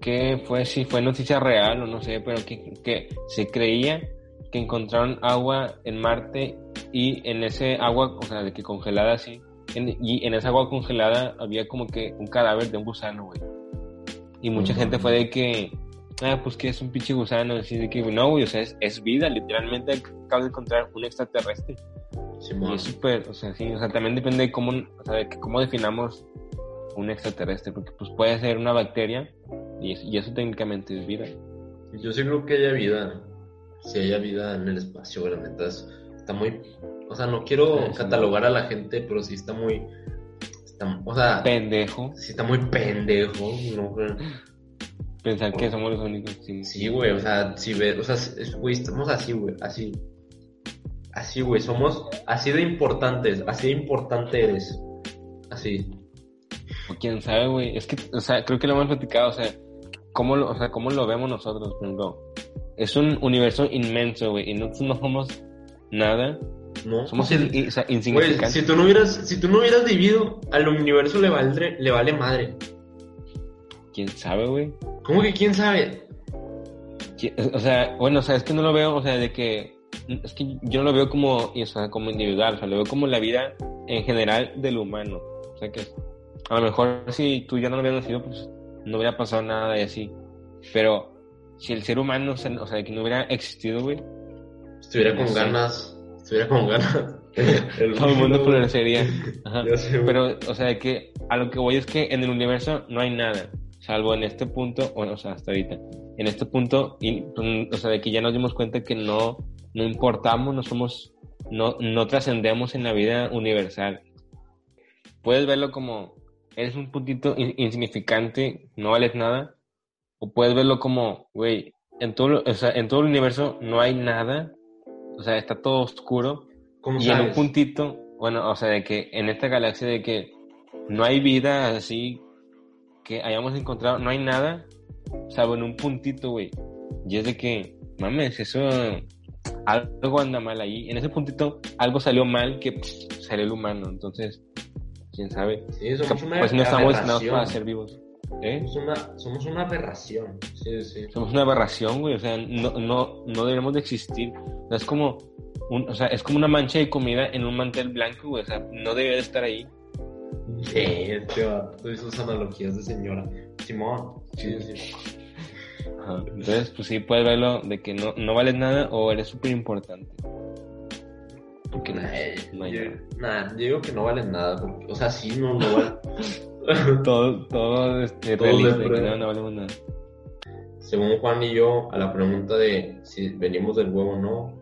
qué fue, si fue noticia real o no sé, pero que, que se creía que encontraron agua en Marte y en ese agua, o sea, de que congelada así, en- y en esa agua congelada había como que un cadáver de un gusano, güey. Y mucha Ujú. gente fue de que, ah, pues que es un pinche gusano, así de que, no, güey, o sea, es, es vida, literalmente acabo de encontrar un extraterrestre. Y Simón. es súper, o sea, sí, o sea, también depende de cómo, o sea, de cómo definamos un extraterrestre, porque pues puede ser una bacteria y, es- y eso técnicamente es vida. Yo sí creo que haya vida. Si haya vida en el espacio, neta es- está muy. O sea, no quiero Sí, sí, catalogar a la gente, pero sí está muy. Está, o sea, Pendejo, sí está muy pendejo. ¿no? Pensar que somos los únicos. Sí, Sí, güey, o sea, si ves, o sea, güey, estamos así, güey, así. Así, güey, somos así de importantes, así de importante eres. Así. O quién sabe, güey. Es que, o sea, creo que lo hemos platicado, o sea, cómo lo, o sea, cómo lo vemos nosotros, por ejemplo. Es un universo inmenso, güey, y nosotros no somos nada. ¿No? Somos in- o sea, güey, insignificantes. si tú no hubieras, si tú no hubieras vivido, al universo le vale, le vale madre. ¿Quién sabe, güey? ¿Cómo que quién sabe? O sea, bueno, o sea, es que no lo veo, o sea, de que es que yo no lo veo como, o sea, como individual, o sea, lo veo como la vida en general del humano. O sea, que a lo mejor si tú ya no hubieras nacido, pues no hubiera pasado nada y así. Pero si el ser humano, o sea, o sea, de que no hubiera existido, güey, Estuviera No con sé. ganas, estuviera con ganas. todo el mundo florecería. Pero, o sea, de que a lo que voy es que en el universo no hay nada, salvo en este punto, bueno, o sea, hasta ahorita. En este punto, y, pues, o sea, de que ya nos dimos cuenta que no, no importamos, no somos, no, no trascendemos en la vida universal. Puedes verlo como, eres un puntito in- insignificante, no vales nada, o puedes verlo como, güey, en todo, o sea, en todo el universo no hay nada, o sea, está todo oscuro, ¿Cómo y en un sabes? puntito, bueno, o sea, de que en esta galaxia de que no hay vida así que hayamos encontrado, no hay nada, salvo en un puntito, güey. Y es de que, mames, eso, algo anda mal ahí. En ese puntito algo salió mal que pff, salió el humano, entonces, quién sabe. Sí, somos una Pues no estamos destinados para ser vivos. ¿Eh? Somos una, somos una aberración. Sí, sí. Somos una aberración, güey, o sea, no, no, no deberíamos de existir. O sea, es como, un, o sea, es como una mancha de comida en un mantel blanco, güey, o sea, no debería de estar ahí. Sí, este vato, esas analogías de señora. Simón. Sí, sí. Ajá. Entonces, pues sí, puedes verlo de que no, no vales nada o eres súper importante. Porque Nah, no hay yo, nada. nah, yo digo que no valen nada. porque- o sea, sí, no, no valen. Todo, todo este, Todo realista, de de que no, no valemos nada. Según Juan y yo, a la pregunta de si venimos del huevo o no,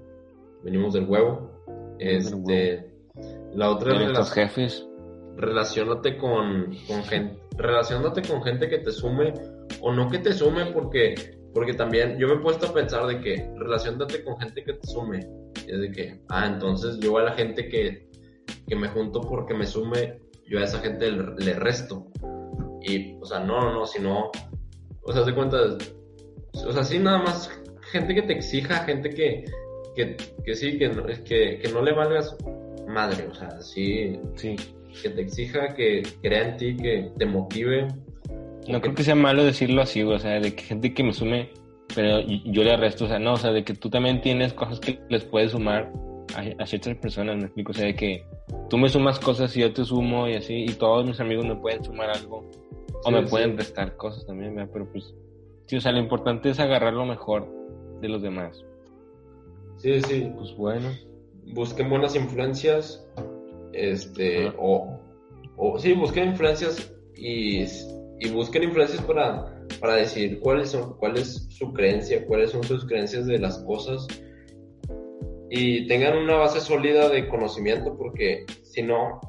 venimos del huevo. Este, la otra De es nuestros relac- jefes, relacionate con, con gente, relacionate con gente que te sume o no que te sume porque, porque también yo me he puesto a pensar de que relacionate con gente que te sume. Y es de que, ah, entonces yo a la gente que, que me junto porque me sume, yo a esa gente le, resto. Y, o sea, no, no, no, sino, o sea, te cuenta, o sea, sí, nada más gente que te exija, gente que, que, que sí, que, que, que no le valgas madre, o sea, sí, sí. Que te exija, que crea en ti, que te motive. No creo que sea malo decirlo así, o sea, de que gente que me sume, pero yo le arresto, o sea, no, o sea, de que tú también tienes cosas que les puedes sumar a, a ciertas personas, me explico, o sea, de que tú me sumas cosas y yo te sumo y así, y todos mis amigos me pueden sumar algo, o Sí, me sí. pueden restar cosas también, ¿verdad? Pero pues, sí, o sea, lo importante es agarrar lo mejor de los demás. Sí, sí. Pues bueno, Busquen buenas influencias. Este, o, o sí, busquen influencias y, y busquen influencias para, para decir cuáles son, cuál es su creencia, cuáles son sus creencias de las cosas. Y tengan una base sólida de conocimiento, porque si no,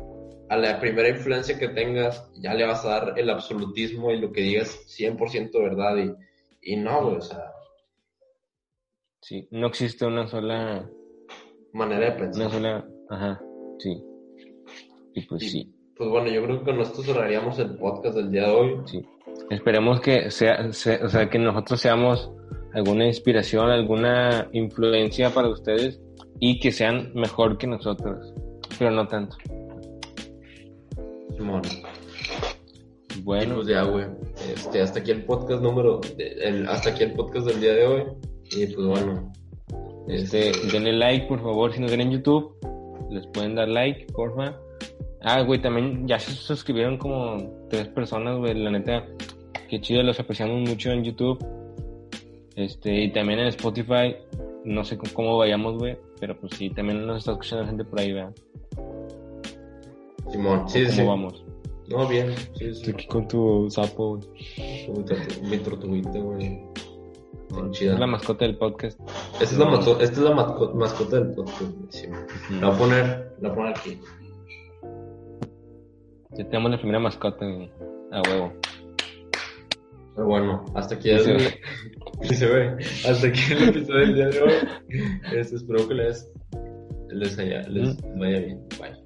a la primera influencia que tengas, ya le vas a dar el absolutismo y lo que digas 100% verdad. Y, y no, güey, o sea, sí, no existe una sola, manera de pensar. una sola, ajá, sí. Y pues Y, sí. Pues bueno, yo creo que con esto cerraríamos el podcast del día de hoy. Sí. Esperemos que sea, se- o sea, que nosotros seamos alguna inspiración, alguna influencia para ustedes y que sean mejor que nosotros, pero no tanto. Simón. Y Bueno, pues ya, güey. Este, hasta aquí el podcast número, el- hasta aquí el podcast del día de hoy. Y pues bueno. este, denle like, por favor, si nos ven en YouTube, les pueden dar like, porfa. Ah, güey, también ya se suscribieron como tres personas, güey, la neta, qué chido, los apreciamos mucho en YouTube. Este, y también en Spotify, no sé cómo, vayamos, güey, pero pues sí, también nos está escuchando gente por ahí, ¿verdad? Simón, sí, ¿Cómo sí. vamos? No, bien. Sí, sí. aquí con tu sapo, güey. Mi tortu- Mi tortuguita, güey. Bien Es chida. la mascota del podcast. Esta es la, masco- esta es la masco- mascota del podcast. Sí. La voy a poner, la voy a poner aquí. Ya tenemos la primera mascota, güey. A huevo. Pero bueno, hasta aquí Sí el, se ve. Sí se ve. Hasta aquí el episodio del día de hoy. Este, espero que les, les, haya- les vaya bien. Bye.